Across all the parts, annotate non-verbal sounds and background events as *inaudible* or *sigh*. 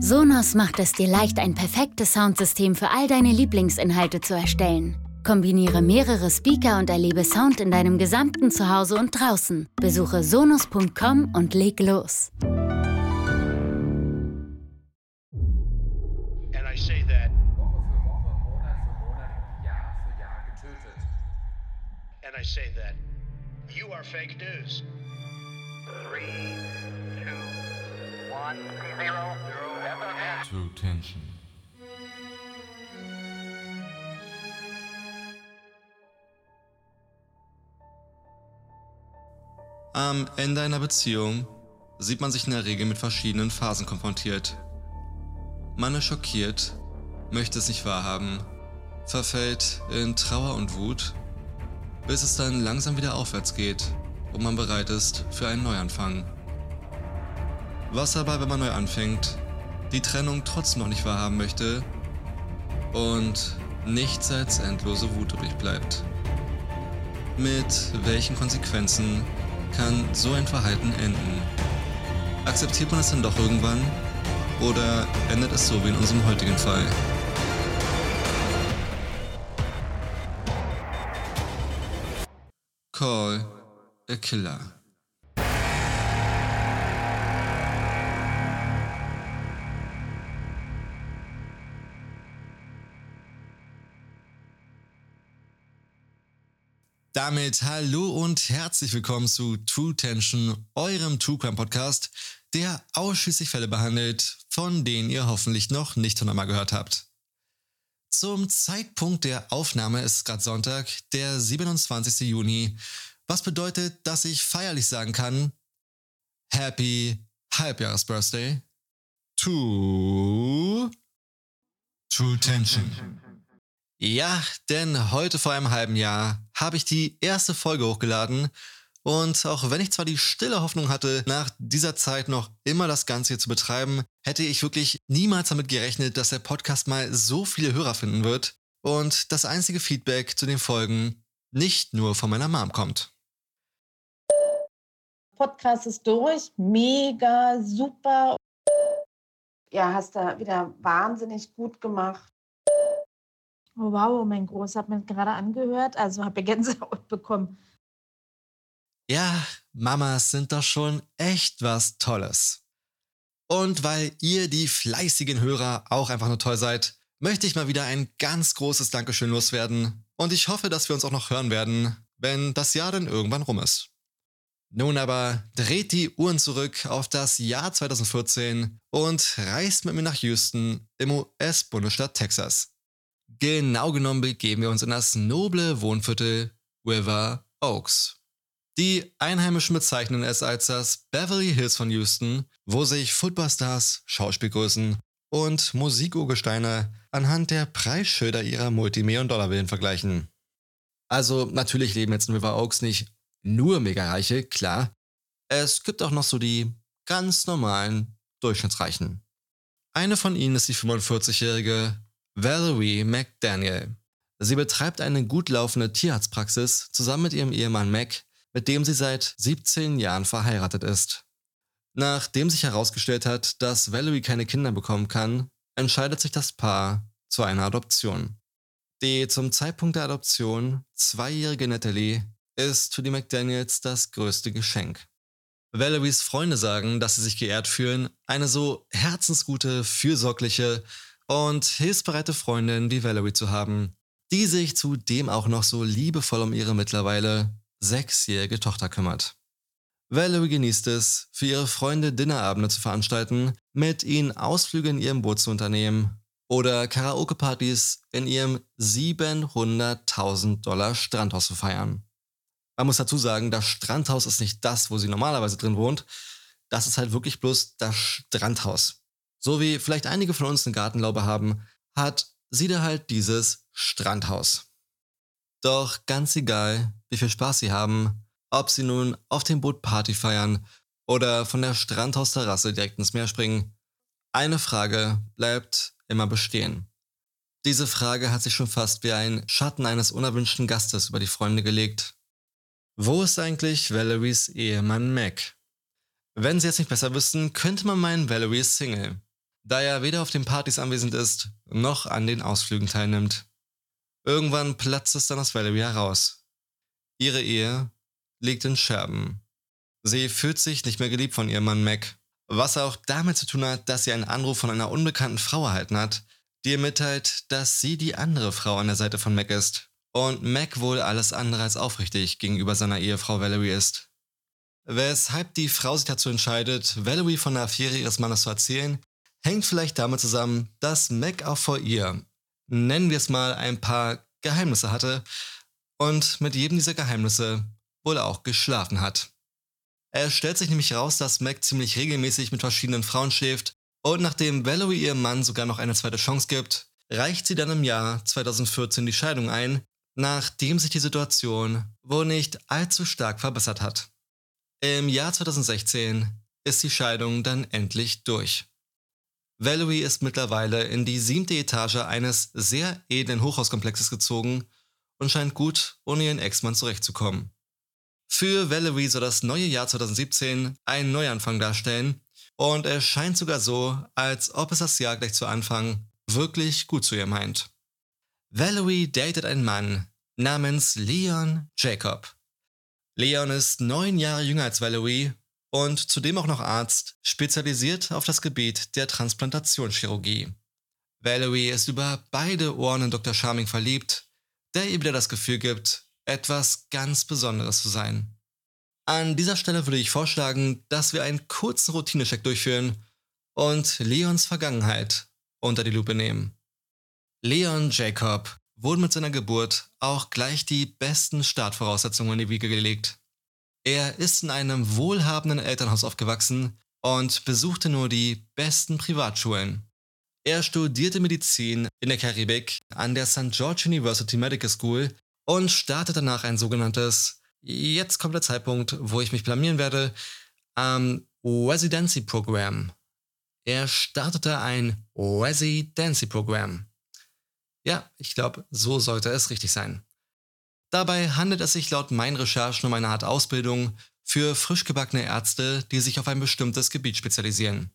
Sonos macht es dir leicht, ein perfektes Soundsystem für all deine Lieblingsinhalte zu erstellen. Kombiniere mehrere Speaker und erlebe Sound in deinem gesamten Zuhause und draußen. Besuche sonos.com und leg los. And I say that, Woche für Woche, Monat für Monat, Jahr für Jahr getötet. and I say that you are fake news. Three, two, one, zero, zero, True Tension. Am Ende einer Beziehung sieht man sich in der Regel mit verschiedenen Phasen konfrontiert. Man ist schockiert, möchte es nicht wahrhaben, verfällt in Trauer und Wut, bis es dann langsam wieder aufwärts geht und man bereit ist für einen Neuanfang. Was aber, wenn man neu anfängt, die Trennung trotzdem noch nicht wahrhaben möchte und nichts als endlose Wut übrig bleibt? Mit welchen Konsequenzen kann so ein Verhalten enden? Akzeptiert man es dann doch irgendwann? Oder endet es so wie in unserem heutigen Fall? Call a Killer. Damit hallo und herzlich willkommen zu True Tension, eurem True Crime Podcast, der ausschließlich Fälle behandelt, von denen ihr hoffentlich noch nicht hundertmal gehört habt. Zum Zeitpunkt der Aufnahme ist gerade Sonntag, der 27. Juni, was bedeutet, dass ich feierlich sagen kann, Happy Halbjahresbirthday to True Tension. Ja, denn heute vor einem halben Jahr habe ich die erste Folge hochgeladen und auch wenn ich zwar die stille Hoffnung hatte, nach dieser Zeit noch immer das Ganze hier zu betreiben, hätte ich wirklich niemals damit gerechnet, dass der Podcast mal so viele Hörer finden wird und das einzige Feedback zu den Folgen nicht nur von meiner Mom kommt. Podcast ist durch, mega, super. Ja, hast da wieder wahnsinnig gut gemacht. Oh, wow, mein Großer hat mir gerade angehört, also habe ich Gänsehaut *laughs* bekommen. Ja, Mamas sind doch schon echt was Tolles. Und weil ihr die fleißigen Hörer auch einfach nur toll seid, möchte ich mal wieder ein ganz großes Dankeschön loswerden. Und ich hoffe, dass wir uns auch noch hören werden, wenn das Jahr dann irgendwann rum ist. Nun aber dreht die Uhren zurück auf das Jahr 2014 und reist mit mir nach Houston im US-Bundesstaat Texas. Genau genommen begeben wir uns in das noble Wohnviertel River Oaks. Die Einheimischen bezeichnen es als das Beverly Hills von Houston, wo sich Footballstars, Schauspielgrößen und Musikurgesteine anhand der Preisschilder ihrer Multimillion-Dollar-Villen vergleichen. Also natürlich leben jetzt in River Oaks nicht nur Megareiche, klar. Es gibt auch noch so die ganz normalen Durchschnittsreichen. Eine von ihnen ist die 45-jährige Valerie McDaniel. Sie betreibt eine gut laufende Tierarztpraxis zusammen mit ihrem Ehemann Mac, mit dem sie seit 17 Jahren verheiratet ist. Nachdem sich herausgestellt hat, dass Valerie keine Kinder bekommen kann, entscheidet sich das Paar zu einer Adoption. Die zum Zeitpunkt der Adoption zweijährige Natalie ist für die McDaniels das größte Geschenk. Valeries Freunde sagen, dass sie sich geehrt fühlen, eine so herzensgute, fürsorgliche und hilfsbereite Freundin wie Valerie zu haben, die sich zudem auch noch so liebevoll um ihre mittlerweile sechsjährige Tochter kümmert. Valerie genießt es, für ihre Freunde Dinnerabende zu veranstalten, mit ihnen Ausflüge in ihrem Boot zu unternehmen oder Karaoke-Partys in ihrem 700.000 Dollar Strandhaus zu feiern. Man muss dazu sagen, das Strandhaus ist nicht das, wo sie normalerweise drin wohnt. Das ist halt wirklich bloß das Strandhaus. So wie vielleicht einige von uns eine Gartenlaube haben, hat sie da halt dieses Strandhaus. Doch ganz egal, wie viel Spaß sie haben, ob sie nun auf dem Boot Party feiern oder von der Strandhausterrasse direkt ins Meer springen, eine Frage bleibt immer bestehen. Diese Frage hat sich schon fast wie ein Schatten eines unerwünschten Gastes über die Freunde gelegt. Wo ist eigentlich Valeries Ehemann Mac? Wenn Sie jetzt nicht besser wüssten, könnte man meinen, Valerie ist Single. Da er weder auf den Partys anwesend ist, noch an den Ausflügen teilnimmt. Irgendwann platzt es dann aus Valerie heraus. Ihre Ehe liegt in Scherben. Sie fühlt sich nicht mehr geliebt von ihrem Mann Mac, was auch damit zu tun hat, dass sie einen Anruf von einer unbekannten Frau erhalten hat, die ihr mitteilt, dass sie die andere Frau an der Seite von Mac ist und Mac wohl alles andere als aufrichtig gegenüber seiner Ehefrau Valerie ist. Weshalb die Frau sich dazu entscheidet, Valerie von der Affäre ihres Mannes zu erzählen, hängt vielleicht damit zusammen, dass Mac auch vor ihr, nennen wir es mal, ein paar Geheimnisse hatte und mit jedem dieser Geheimnisse wohl auch geschlafen hat. Es stellt sich nämlich heraus, dass Mac ziemlich regelmäßig mit verschiedenen Frauen schläft und nachdem Valerie ihrem Mann sogar noch eine zweite Chance gibt, reicht sie dann im Jahr 2014 die Scheidung ein, nachdem sich die Situation wohl nicht allzu stark verbessert hat. Im Jahr 2016 ist die Scheidung dann endlich durch. Valerie ist mittlerweile in die siebte Etage eines sehr edlen Hochhauskomplexes gezogen und scheint gut ohne ihren Ex-Mann zurechtzukommen. Für Valerie soll das neue Jahr 2017 einen Neuanfang darstellen und es scheint sogar so, als ob es das Jahr gleich zu Anfang wirklich gut zu ihr meint. Valerie datet einen Mann namens Leon Jacob. Leon ist neun Jahre jünger als Valerie und zudem auch noch Arzt, spezialisiert auf das Gebiet der Transplantationschirurgie. Valerie ist über beide Ohren in Dr. Charming verliebt, der ihr wieder das Gefühl gibt, etwas ganz Besonderes zu sein. An dieser Stelle würde ich vorschlagen, dass wir einen kurzen Routinecheck durchführen und Leons Vergangenheit unter die Lupe nehmen. Leon Jacob wurde mit seiner Geburt auch gleich die besten Startvoraussetzungen in die Wiege gelegt. Er ist in einem wohlhabenden Elternhaus aufgewachsen und besuchte nur die besten Privatschulen. Er studierte Medizin in der Karibik an der St. George University Medical School und startete danach ein sogenanntes, jetzt kommt der Zeitpunkt, wo ich mich blamieren werde, ähm, Residency Program. Er startete ein Residency Program. Ja, ich glaube, so sollte es richtig sein. Dabei handelt es sich laut meinen Recherchen um eine Art Ausbildung für frisch gebackene Ärzte, die sich auf ein bestimmtes Gebiet spezialisieren.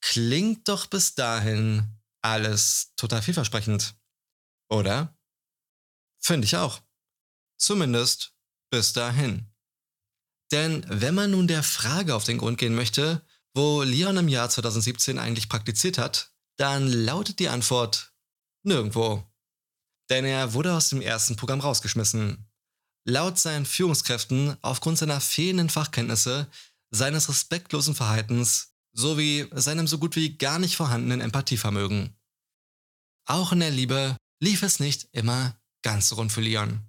Klingt doch bis dahin alles total vielversprechend. Oder? Finde ich auch. Zumindest bis dahin. Denn wenn man nun der Frage auf den Grund gehen möchte, wo Leon im Jahr 2017 eigentlich praktiziert hat, dann lautet die Antwort nirgendwo denn er wurde aus dem ersten Programm rausgeschmissen. Laut seinen Führungskräften aufgrund seiner fehlenden Fachkenntnisse, seines respektlosen Verhaltens sowie seinem so gut wie gar nicht vorhandenen Empathievermögen. Auch in der Liebe lief es nicht immer ganz rund für Leon.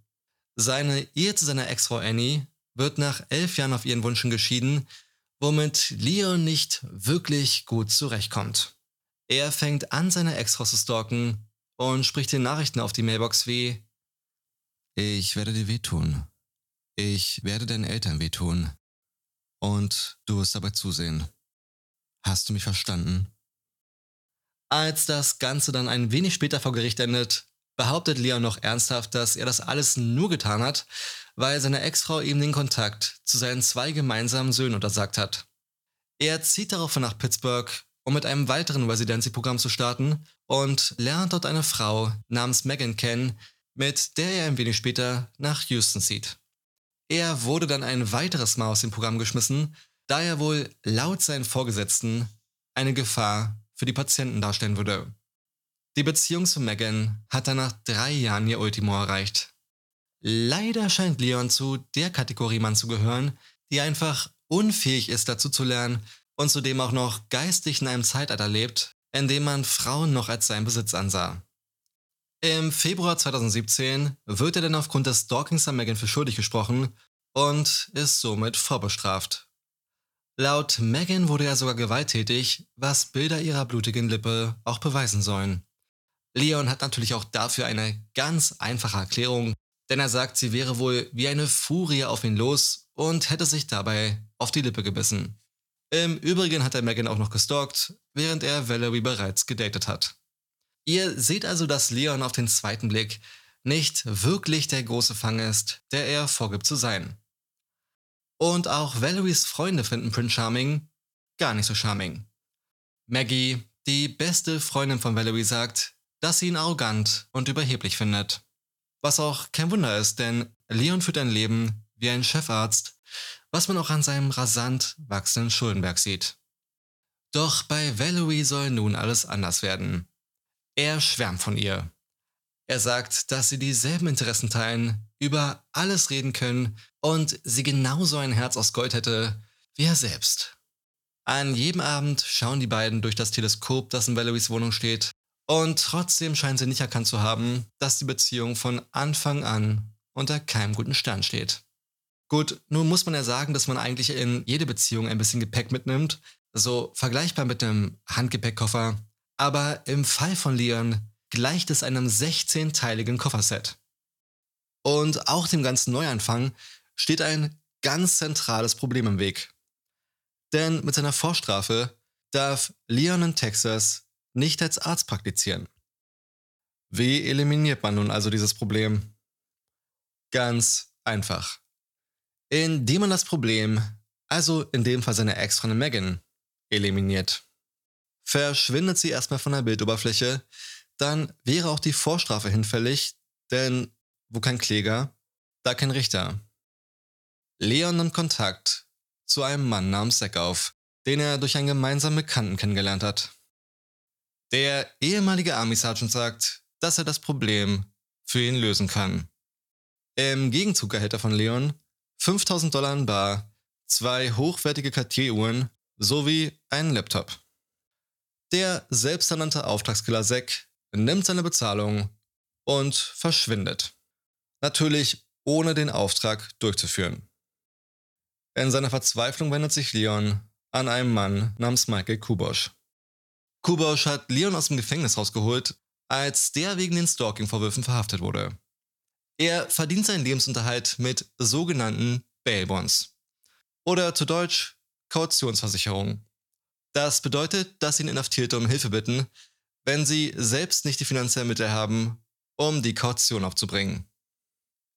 Seine Ehe zu seiner Ex-Frau Annie wird nach elf Jahren auf ihren Wunschen geschieden, womit Leon nicht wirklich gut zurechtkommt. Er fängt an, seine Ex-Frau zu stalken und spricht den Nachrichten auf die Mailbox wie Ich werde dir wehtun. Ich werde deinen Eltern wehtun. Und du wirst dabei zusehen. Hast du mich verstanden? Als das Ganze dann ein wenig später vor Gericht endet, behauptet Leon noch ernsthaft, dass er das alles nur getan hat, weil seine Ex-Frau ihm den Kontakt zu seinen zwei gemeinsamen Söhnen untersagt hat. Er zieht daraufhin nach Pittsburgh um mit einem weiteren Residency-Programm zu starten und lernt dort eine Frau namens Megan kennen, mit der er ein wenig später nach Houston zieht. Er wurde dann ein weiteres Mal aus dem Programm geschmissen, da er wohl laut seinen Vorgesetzten eine Gefahr für die Patienten darstellen würde. Die Beziehung zu Megan hat dann nach drei Jahren ihr Ultimo erreicht. Leider scheint Leon zu der Kategorie Mann zu gehören, die einfach unfähig ist dazu zu lernen, und zudem auch noch geistig in einem Zeitalter lebt, in dem man Frauen noch als seinen Besitz ansah. Im Februar 2017 wird er dann aufgrund des Stalkings an Megan für schuldig gesprochen und ist somit vorbestraft. Laut Megan wurde er sogar gewalttätig, was Bilder ihrer blutigen Lippe auch beweisen sollen. Leon hat natürlich auch dafür eine ganz einfache Erklärung, denn er sagt, sie wäre wohl wie eine Furie auf ihn los und hätte sich dabei auf die Lippe gebissen. Im Übrigen hat er Megan auch noch gestalkt, während er Valerie bereits gedatet hat. Ihr seht also, dass Leon auf den zweiten Blick nicht wirklich der große Fang ist, der er vorgibt zu sein. Und auch Valeries Freunde finden Prince Charming gar nicht so charming. Maggie, Die beste Freundin von Valerie sagt, dass sie ihn arrogant und überheblich findet. Was auch kein Wunder ist, denn Leon führt ein Leben wie ein Chefarzt, was man auch an seinem rasant wachsenden Schuldenberg sieht. Doch bei Valerie soll nun alles anders werden. Er schwärmt von ihr. Er sagt, dass sie dieselben Interessen teilen, über alles reden können und sie genauso ein Herz aus Gold hätte wie er selbst. An jedem Abend schauen die beiden durch das Teleskop, das in Valeries Wohnung steht, und trotzdem scheinen sie nicht erkannt zu haben, dass die Beziehung von Anfang an unter keinem guten Stern steht. Gut, nun muss man ja sagen, dass man eigentlich in jede Beziehung ein bisschen Gepäck mitnimmt, so vergleichbar mit einem Handgepäckkoffer, aber im Fall von Leon gleicht es einem 16-teiligen Kofferset. Und auch dem ganzen Neuanfang steht ein ganz zentrales Problem im Weg. Denn mit seiner Vorstrafe darf Leon in Texas nicht als Arzt praktizieren. Wie eliminiert man nun also dieses Problem? Ganz einfach. Indem man das Problem, also in dem Fall seine Ex-Freundin Megan, eliminiert. Verschwindet sie erstmal von der Bildoberfläche, dann wäre auch die Vorstrafe hinfällig, denn wo kein Kläger, da kein Richter. Leon nimmt Kontakt zu einem Mann namens Zack auf, den er durch einen gemeinsamen Bekannten kennengelernt hat. Der ehemalige Army Sergeant sagt, dass er das Problem für ihn lösen kann. Im Gegenzug erhält er von Leon 5000 Dollar in Bar, zwei hochwertige Cartier-Uhren sowie einen Laptop. Der selbsternannte Auftragskiller Zack nimmt seine Bezahlung und verschwindet. Natürlich ohne den Auftrag durchzuführen. In seiner Verzweiflung wendet sich Leon an einen Mann namens Michael Kubosch. Kubosch hat Leon aus dem Gefängnis rausgeholt, als der wegen den Stalking-Vorwürfen verhaftet wurde. Er verdient seinen Lebensunterhalt mit sogenannten Bail Bonds. Oder zu Deutsch Kautionsversicherung. Das bedeutet, dass ihn Inhaftierte um Hilfe bitten, wenn sie selbst nicht die finanziellen Mittel haben, um die Kaution aufzubringen.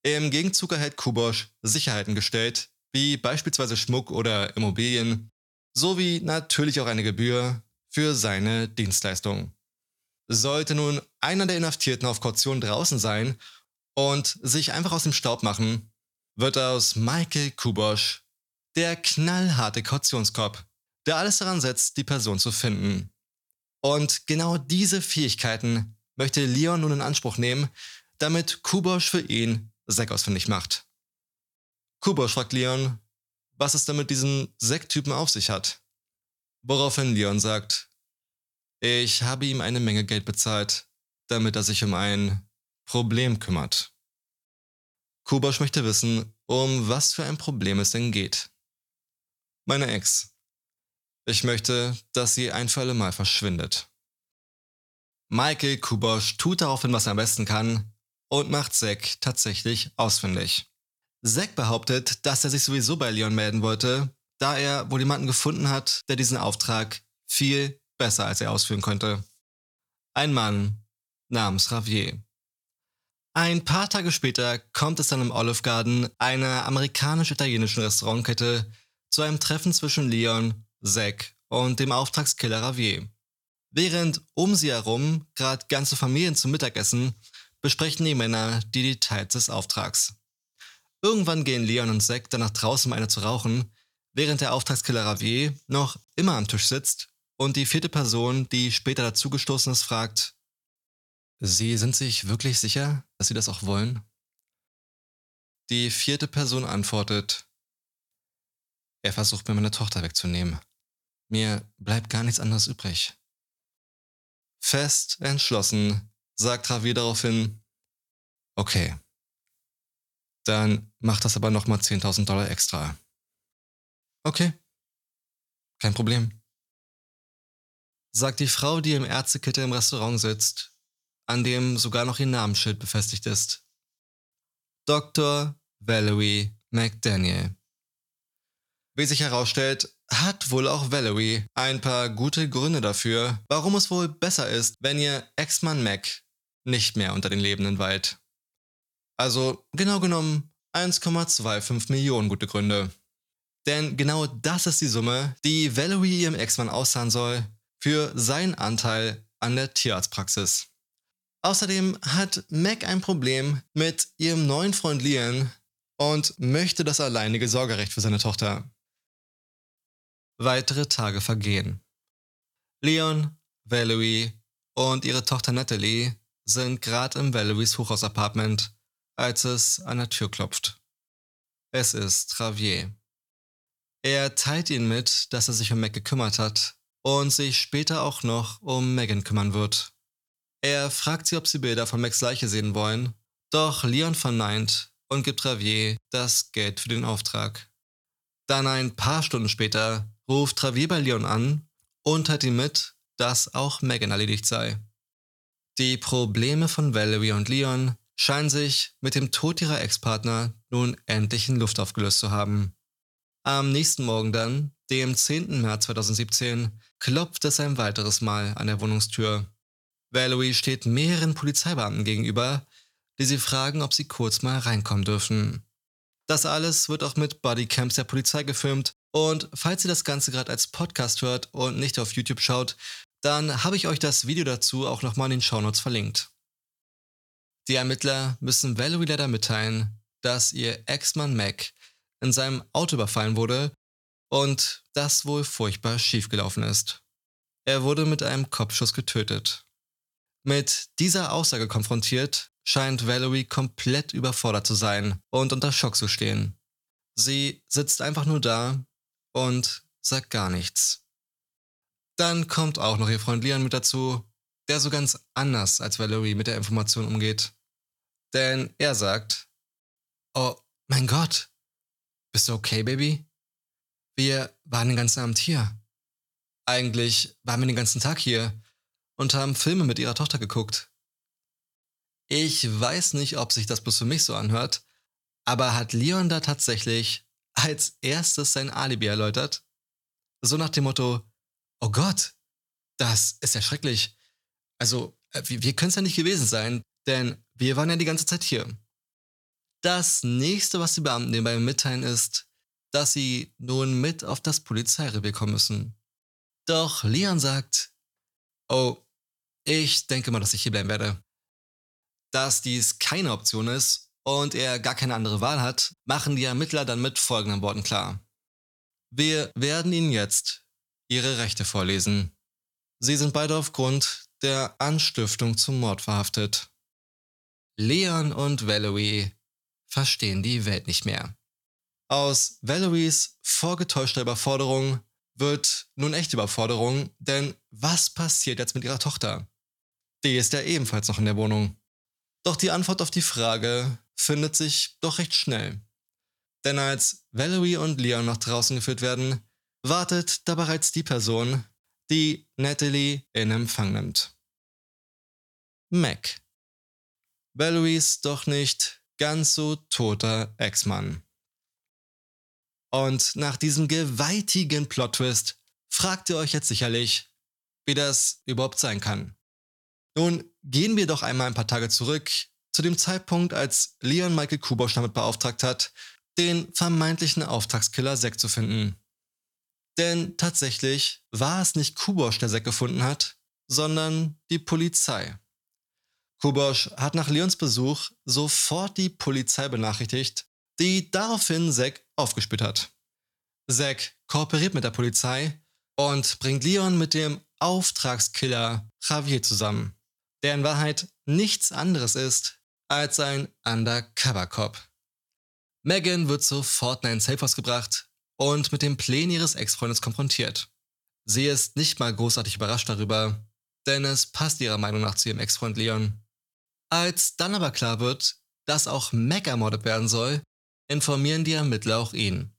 Im Gegenzug erhält Kubosch Sicherheiten gestellt, wie beispielsweise Schmuck oder Immobilien, sowie natürlich auch eine Gebühr für seine Dienstleistung. Sollte nun einer der Inhaftierten auf Kaution draußen sein und sich einfach aus dem Staub machen, wird aus Michael Kubosch der knallharte Kautionskorb, der alles daran setzt, die Person zu finden. Und genau diese Fähigkeiten möchte Leon nun in Anspruch nehmen, damit Kubosch für ihn Zack ausfindig macht. Kubosch fragt Leon, was es denn mit diesem auf sich hat. Woraufhin Leon sagt, ich habe ihm eine Menge Geld bezahlt, damit er sich um ein Problem kümmert. Kubosch möchte wissen, um was für ein Problem es denn geht. Meine Ex. Ich möchte, dass sie ein für alle Mal verschwindet. Michael Kubosch tut daraufhin, was er am besten kann und macht Zack tatsächlich ausfindig. Zack behauptet, dass er sich sowieso bei Leon melden wollte, da er wohl jemanden gefunden hat, der diesen Auftrag viel besser als er ausführen konnte. Ein Mann namens Ravier. Ein paar Tage später kommt es dann im Olive Garden, einer amerikanisch-italienischen Restaurantkette, zu einem Treffen zwischen Leon, Zack und dem Auftragskiller Ravier. Während um sie herum gerade ganze Familien zum Mittagessen, besprechen die Männer die Details des Auftrags. Irgendwann gehen Leon und Zack dann nach draußen, um eine zu rauchen, während der Auftragskiller Ravier noch immer am Tisch sitzt und die vierte Person, die später dazugestoßen ist, fragt, Sie sind sich wirklich sicher, dass Sie das auch wollen? Die vierte Person antwortet, er versucht mir meine Tochter wegzunehmen. Mir bleibt gar nichts anderes übrig. Fest entschlossen sagt Ravier daraufhin, okay, dann mach das aber nochmal 10.000 Dollar extra. Okay. Kein Problem. Sagt die Frau, die im Ärztekittel im Restaurant sitzt, an dem sogar noch ihr Namensschild befestigt ist. Dr. Valerie McDaniel. Wie sich herausstellt, hat wohl auch Valerie ein paar gute Gründe dafür, warum es wohl besser ist, wenn ihr Ex-Mann Mac nicht mehr unter den Lebenden weilt. Also genau genommen 1,25 Millionen gute Gründe. Denn genau das ist die Summe, die Valerie ihrem Ex-Mann auszahlen soll, für seinen Anteil an der Tierarztpraxis. Außerdem hat Mac ein Problem mit ihrem neuen Freund Leon und möchte das alleinige Sorgerecht für seine Tochter. Weitere Tage vergehen. Leon, Valerie und ihre Tochter Natalie sind gerade im Valeries Hochhausapartment, als es an der Tür klopft. Es ist Travier. Er teilt ihnen mit, dass er sich um Mac gekümmert hat und sich später auch noch um Megan kümmern wird. Er fragt sie, ob sie Bilder von Macs Leiche sehen wollen, doch Leon verneint und gibt Travier das Geld für den Auftrag. Dann ein paar Stunden später ruft Travier bei Leon an und teilt ihm mit, dass auch Megan erledigt sei. Die Probleme von Valerie und Leon scheinen sich mit dem Tod ihrer Ex-Partner nun endlich in Luft aufgelöst zu haben. Am nächsten Morgen dann, dem 10. März 2017, klopft es ein weiteres Mal an der Wohnungstür. Valerie steht mehreren Polizeibeamten gegenüber, die sie fragen, ob sie kurz mal reinkommen dürfen. Das alles wird auch mit Bodycams der Polizei gefilmt und falls ihr das Ganze gerade als Podcast hört und nicht auf YouTube schaut, dann habe ich euch das Video dazu auch nochmal in den Shownotes verlinkt. Die Ermittler müssen Valerie leider mitteilen, dass ihr Ex-Mann Mac in seinem Auto überfallen wurde und das wohl furchtbar schiefgelaufen ist. Er wurde mit einem Kopfschuss getötet. Mit dieser Aussage konfrontiert, scheint Valerie komplett überfordert zu sein und unter Schock zu stehen. Sie sitzt einfach nur da und sagt gar nichts. Dann kommt auch noch ihr Freund Leon mit dazu, der so ganz anders als Valerie mit der Information umgeht. Denn er sagt, Oh mein Gott, bist du okay, Baby? Wir waren den ganzen Abend hier. Eigentlich waren wir den ganzen Tag hier und haben Filme mit ihrer Tochter geguckt. Ich weiß nicht, ob sich das bloß für mich so anhört, aber hat Leon da tatsächlich als erstes sein Alibi erläutert? So nach dem Motto, oh Gott, das ist ja schrecklich. Also, äh, wir, wir können es ja nicht gewesen sein, denn wir waren ja die ganze Zeit hier. Das nächste, was die Beamten nebenbei mitteilen, ist, dass sie nun mit auf das Polizeirevier kommen müssen. Doch Leon sagt, oh, ich denke mal, dass ich hier bleiben werde. Dass dies keine Option ist und er gar keine andere Wahl hat, machen die Ermittler dann mit folgenden Worten klar. Wir werden Ihnen jetzt ihre Rechte vorlesen. Sie sind beide aufgrund der Anstiftung zum Mord verhaftet. Leon und Valerie verstehen die Welt nicht mehr. Aus Valeries vorgetäuschter Überforderung wird nun echte Überforderung, denn was passiert jetzt mit ihrer Tochter? Die ist ja ebenfalls noch in der Wohnung. Doch die Antwort auf die Frage findet sich doch recht schnell. Denn als Valerie und Leon nach draußen geführt werden, wartet da bereits die Person, die Natalie in Empfang nimmt. Mac. Valeries doch nicht ganz so toter Ex-Mann. Und nach diesem gewaltigen Plot-Twist fragt ihr euch jetzt sicherlich, wie das überhaupt sein kann. Nun gehen wir doch einmal ein paar Tage zurück zu dem Zeitpunkt, als Leon Michael Kubosch damit beauftragt hat, den vermeintlichen Auftragskiller Zack zu finden. Denn tatsächlich war es nicht Kubosch, der Zack gefunden hat, sondern die Polizei. Kubosch hat nach Leons Besuch sofort die Polizei benachrichtigt, die daraufhin Zack aufgespürt hat. Zack kooperiert mit der Polizei und bringt Leon mit dem Auftragskiller Javier zusammen, der in Wahrheit nichts anderes ist als ein Undercover-Cop. Megan wird sofort in ein Safehouse gebracht und mit den Plänen ihres Ex-Freundes konfrontiert. Sie ist nicht mal großartig überrascht darüber, denn es passt ihrer Meinung nach zu ihrem Ex-Freund Leon. Als dann aber klar wird, dass auch Mac ermordet werden soll, informieren die Ermittler auch ihn.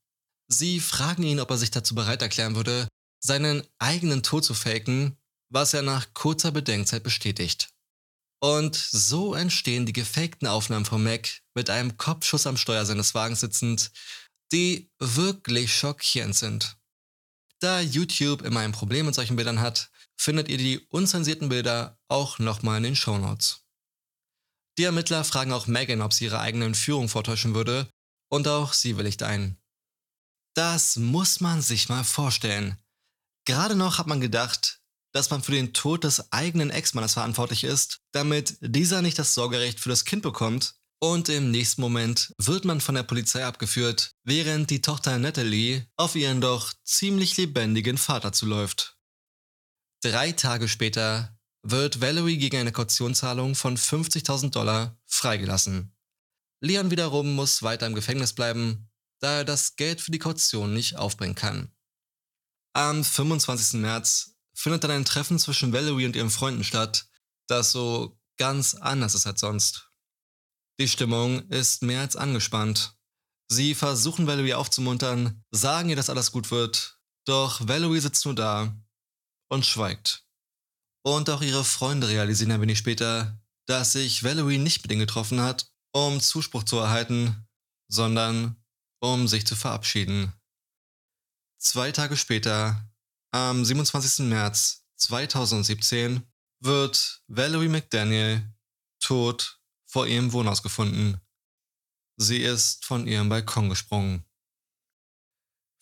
Sie fragen ihn, ob er sich dazu bereit erklären würde, seinen eigenen Tod zu faken, was er nach kurzer Bedenkzeit bestätigt. Und so entstehen die gefakten Aufnahmen von Mac mit einem Kopfschuss am Steuer seines Wagens sitzend, die wirklich schockierend sind. Da YouTube immer ein Problem mit solchen Bildern hat, findet ihr die unzensierten Bilder auch nochmal in den Shownotes. Die Ermittler fragen auch Megan, ob sie ihre eigene Entführung vortäuschen würde, und auch sie willigt ein. Das muss man sich mal vorstellen. Gerade noch hat man gedacht, dass man für den Tod des eigenen Ex-Mannes verantwortlich ist, damit dieser nicht das Sorgerecht für das Kind bekommt. Und im nächsten Moment wird man von der Polizei abgeführt, während die Tochter Natalie auf ihren doch ziemlich lebendigen Vater zuläuft. Drei Tage später wird Valerie gegen eine Kautionszahlung von 50.000 Dollar freigelassen. Leon wiederum muss weiter im Gefängnis bleiben, da er das Geld für die Kaution nicht aufbringen kann. Am 25. März findet dann ein Treffen zwischen Valerie und ihren Freunden statt, das so ganz anders ist als sonst. Die Stimmung ist mehr als angespannt. Sie versuchen Valerie aufzumuntern, sagen ihr, dass alles gut wird, doch Valerie sitzt nur da und schweigt. Und auch ihre Freunde realisieren ein wenig später, dass sich Valerie nicht mit ihnen getroffen hat, um Zuspruch zu erhalten, sondern um sich zu verabschieden. Zwei Tage später am 27. März 2017 wird Valerie McDaniel tot vor ihrem Wohnhaus gefunden. Sie ist von ihrem Balkon gesprungen.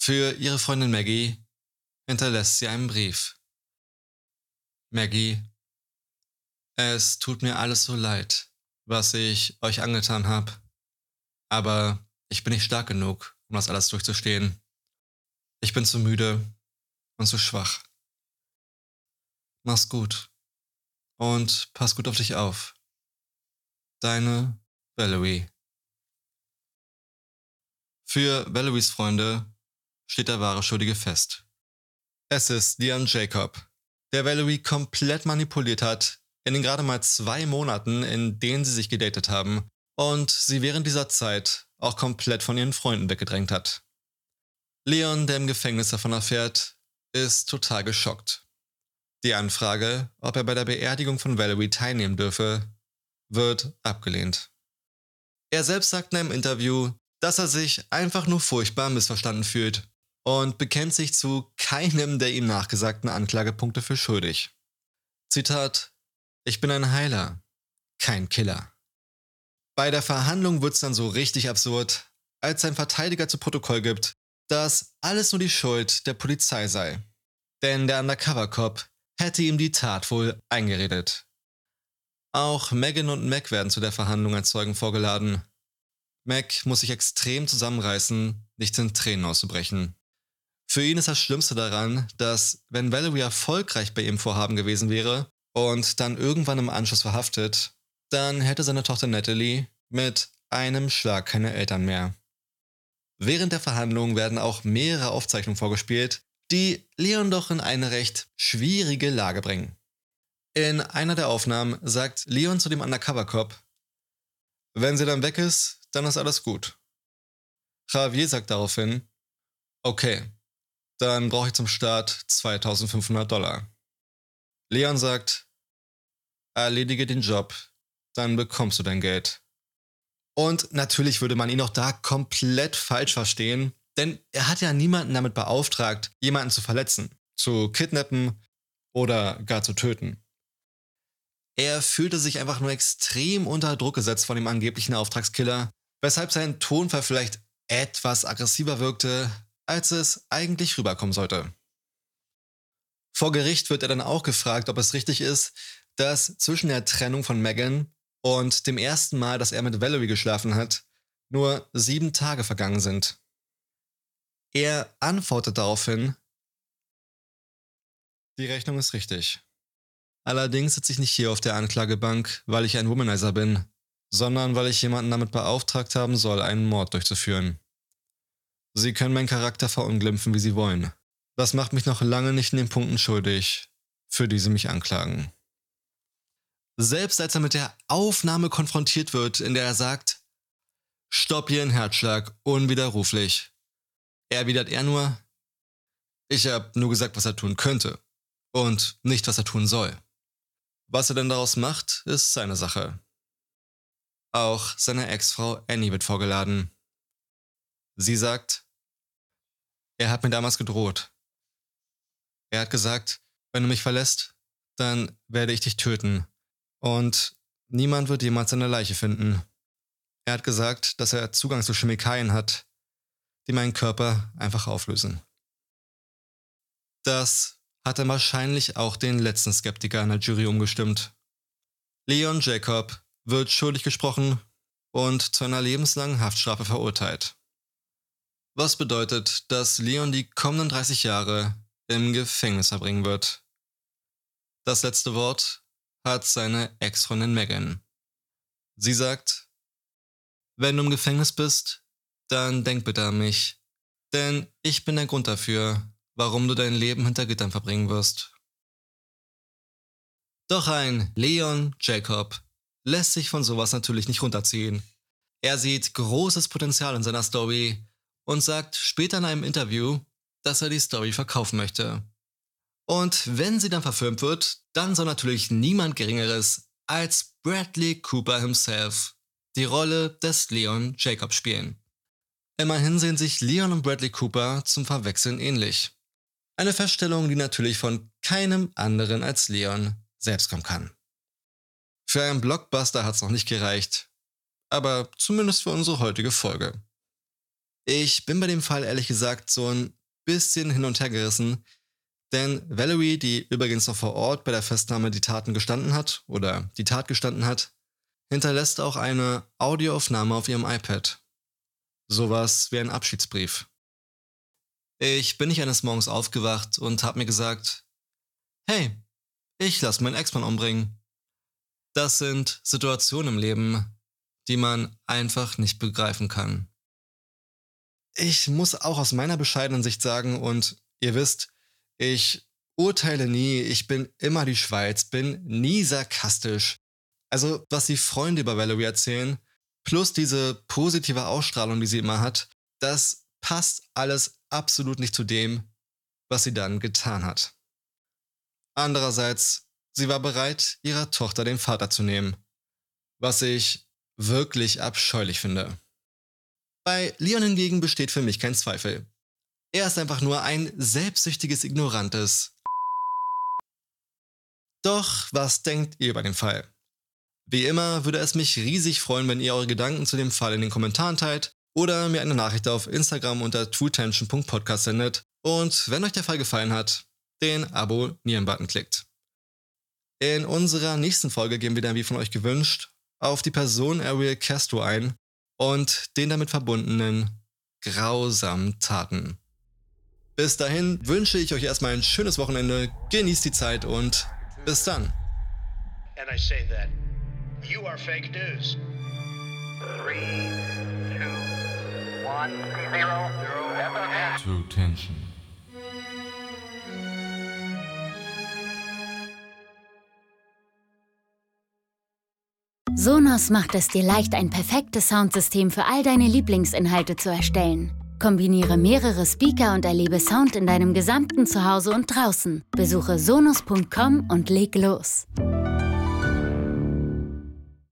Für ihre Freundin Maggie hinterlässt sie einen Brief. Maggie, es tut mir alles so leid, was ich euch angetan habe, aber ich bin nicht stark genug, um das alles durchzustehen. Ich bin zu müde und so schwach. Mach's gut und pass gut auf dich auf. Deine Valerie. Für Valeries Freunde steht der wahre Schuldige fest. Es ist Dion Jacob, der Valerie komplett manipuliert hat in den gerade mal zwei Monaten, in denen sie sich gedatet haben und sie während dieser Zeit auch komplett von ihren Freunden weggedrängt hat. Leon, der im Gefängnis davon erfährt, ist total geschockt. Die Anfrage, ob er bei der Beerdigung von Valerie teilnehmen dürfe, wird abgelehnt. Er selbst sagt in einem Interview, dass er sich einfach nur furchtbar missverstanden fühlt und bekennt sich zu keinem der ihm nachgesagten Anklagepunkte für schuldig. Zitat: Ich bin ein Heiler, kein Killer. Bei der Verhandlung wird's dann so richtig absurd, als sein Verteidiger zu Protokoll gibt, dass alles nur die Schuld der Polizei sei. Denn der Undercover-Cop hätte ihm die Tat wohl eingeredet. Auch Megan und Mac werden zu der Verhandlung als Zeugen vorgeladen. Mac muss sich extrem zusammenreißen, nicht in Tränen auszubrechen. Für ihn ist das Schlimmste daran, dass, wenn Valerie erfolgreich bei ihrem Vorhaben gewesen wäre und dann irgendwann im Anschluss verhaftet, dann hätte seine Tochter Natalie mit einem Schlag keine Eltern mehr. Während der Verhandlungen werden auch mehrere Aufzeichnungen vorgespielt, die Leon doch in eine recht schwierige Lage bringen. In einer der Aufnahmen sagt Leon zu dem Undercover-Cop, wenn sie dann weg ist, dann ist alles gut. Javier sagt daraufhin, okay, dann brauche ich zum Start 2500 Dollar. Leon sagt, erledige den Job, dann bekommst du dein Geld. Und natürlich würde man ihn auch da komplett falsch verstehen, denn er hat ja niemanden damit beauftragt, jemanden zu verletzen, zu kidnappen oder gar zu töten. Er fühlte sich einfach nur extrem unter Druck gesetzt von dem angeblichen Auftragskiller, weshalb sein Tonfall vielleicht etwas aggressiver wirkte, als es eigentlich rüberkommen sollte. Vor Gericht wird er dann auch gefragt, ob es richtig ist, dass zwischen der Trennung von Megan und dem ersten Mal, dass er mit Valerie geschlafen hat, nur sieben Tage vergangen sind. Er antwortet daraufhin, die Rechnung ist richtig. Allerdings sitze ich nicht hier auf der Anklagebank, weil ich ein Womanizer bin, sondern weil ich jemanden damit beauftragt haben soll, einen Mord durchzuführen. Sie können meinen Charakter verunglimpfen, wie Sie wollen. Das macht mich noch lange nicht in den Punkten schuldig, für die Sie mich anklagen. Selbst als er mit der Aufnahme konfrontiert wird, in der er sagt, Stopp Ihren Herzschlag, unwiderruflich, erwidert er nur, ich habe nur gesagt, was er tun könnte und nicht, was er tun soll. Was er denn daraus macht, ist seine Sache. Auch seine Ex-Frau Annie wird vorgeladen. Sie sagt, er hat mir damals gedroht. Er hat gesagt, wenn du mich verlässt, dann werde ich dich töten und niemand wird jemals seine Leiche finden. Er hat gesagt, dass er Zugang zu Chemikalien hat, die meinen Körper einfach auflösen. Das hat er wahrscheinlich auch den letzten Skeptiker in der Jury umgestimmt. Leon Jacob wird schuldig gesprochen und zu einer lebenslangen Haftstrafe verurteilt. Was bedeutet, dass Leon die kommenden 30 Jahre im Gefängnis verbringen wird. Das letzte Wort hat seine Ex-Freundin Megan. Sie sagt, wenn du im Gefängnis bist, dann denk bitte an mich, denn ich bin der Grund dafür, warum du dein Leben hinter Gittern verbringen wirst. Doch ein Leon Jacob lässt sich von sowas natürlich nicht runterziehen. Er sieht großes Potenzial in seiner Story und sagt später in einem Interview, dass er die Story verkaufen möchte. Und wenn sie dann verfilmt wird, dann soll natürlich niemand Geringeres als Bradley Cooper himself die Rolle des Leon Jacob spielen. Immerhin sehen sich Leon und Bradley Cooper zum Verwechseln ähnlich. Eine Feststellung, die natürlich von keinem anderen als Leon selbst kommen kann. Für einen Blockbuster hat es noch nicht gereicht, aber zumindest für unsere heutige Folge. Ich bin bei dem Fall ehrlich gesagt so ein bisschen hin und her gerissen, denn Valerie, die übrigens noch vor Ort bei der Festnahme die Taten gestanden hat oder die Tat gestanden hat, hinterlässt auch eine Audioaufnahme auf ihrem iPad. Sowas wie ein Abschiedsbrief. Ich bin nicht eines Morgens aufgewacht und hab mir gesagt, hey, ich lass meinen Ex-Mann umbringen. Das sind Situationen im Leben, die man einfach nicht begreifen kann. Ich muss auch aus meiner bescheidenen Sicht sagen, und ihr wisst, ich urteile nie, ich bin immer die Schweiz, bin nie sarkastisch. Also, was die Freunde über Valerie erzählen, plus diese positive Ausstrahlung, die sie immer hat, das passt alles absolut nicht zu dem, was sie dann getan hat. Andererseits, sie war bereit, ihrer Tochter den Vater zu nehmen, was ich wirklich abscheulich finde. Bei Leon hingegen besteht für mich kein Zweifel. Er ist einfach nur ein selbstsüchtiges, ignorantes. Doch, was denkt ihr über den Fall? Wie immer würde es mich riesig freuen, wenn ihr eure Gedanken zu dem Fall in den Kommentaren teilt oder mir eine Nachricht auf Instagram unter truetension.podcast sendet und wenn euch der Fall gefallen hat, den Abonnieren-Button klickt. In unserer nächsten Folge gehen wir dann wie von euch gewünscht auf die Person Ariel Castro ein und den damit verbundenen grausamen Taten. Bis dahin wünsche ich euch erstmal ein schönes Wochenende, genießt die Zeit und bis dann. And I say that you are fake news. Three, two, one, zero, zero. True Tension. Sonos macht es dir leicht, ein perfektes Soundsystem für all deine Lieblingsinhalte zu erstellen. Kombiniere mehrere Speaker und erlebe Sound in deinem gesamten Zuhause und draußen. Besuche sonos.com und leg los.